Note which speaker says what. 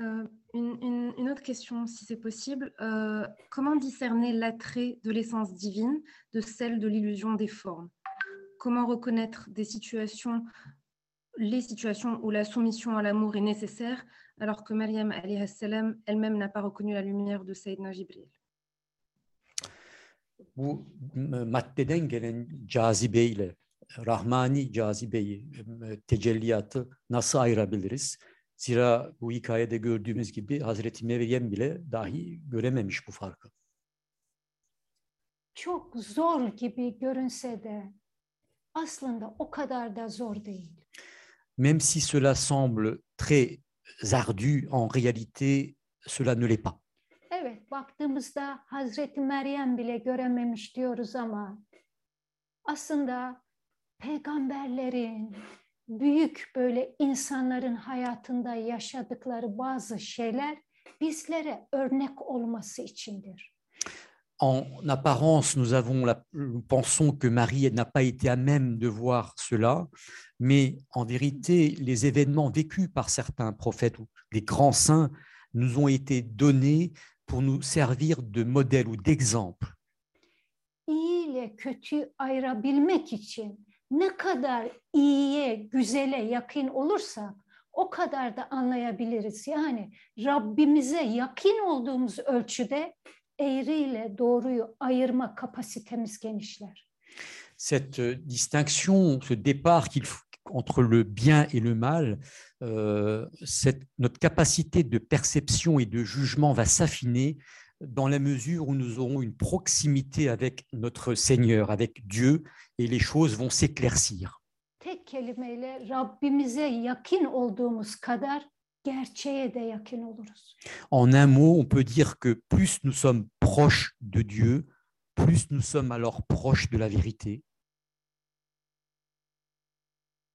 Speaker 1: Euh, une, autre question, si c'est possible. Euh, comment discerner l'attrait de l'essence divine de celle de l'illusion des formes? Comment reconnaître les situations où la soumission à l'amour est nécessaire, alors que alayhi salam elle-même n'a pas reconnu la lumière de Sayyidina Jibril?
Speaker 2: Bu maddeden gelen cazibeyle, rahmani cazibeyi, tecelliyatı nasıl ayırabiliriz? Zira bu hikayede gördüğümüz gibi Hazreti Meryem bile dahi görememiş bu farkı.
Speaker 3: Çok zor gibi görünse de aslında o kadar da zor değil.
Speaker 2: Même si cela semble très ardu, en réalité, cela ne l'est pas.
Speaker 3: Evet, baktığımızda Hazreti Meryem bile görememiş diyoruz ama aslında peygamberlerin, büyük böyle insanların hayatında yaşadıkları bazı şeyler bizlere örnek olması içindir.
Speaker 2: En apparence, nous, avons la- nous pensons que Marie n'a pas été à même de voir cela, mais en vérité, les événements vécus par certains prophètes ou des grands saints nous ont été donnés pour nous servir de modèle ou d'exemple.
Speaker 3: İyi ile kötüyü ayırabilmek için ne kadar iyiye, güzele yakın olursak o kadar da anlayabiliriz. Yani Rabbimize yakın olduğumuz ölçüde eğri ile doğruyu ayırma kapasitemiz genişler.
Speaker 2: Cette distinction, ce départ qu'il faut- entre le bien et le mal, euh, cette- notre capacité de perception et de jugement va s'affiner dans la mesure où nous aurons une proximité avec notre Seigneur, avec Dieu, et les choses vont s'éclaircir.
Speaker 3: Tek kelimeyle Rabbimize yakın olduğumuz kadar gerçeğe de yakın oluruz.
Speaker 2: En un mot, on peut dire que plus nous sommes proches de Dieu, plus nous sommes alors proches de la vérité.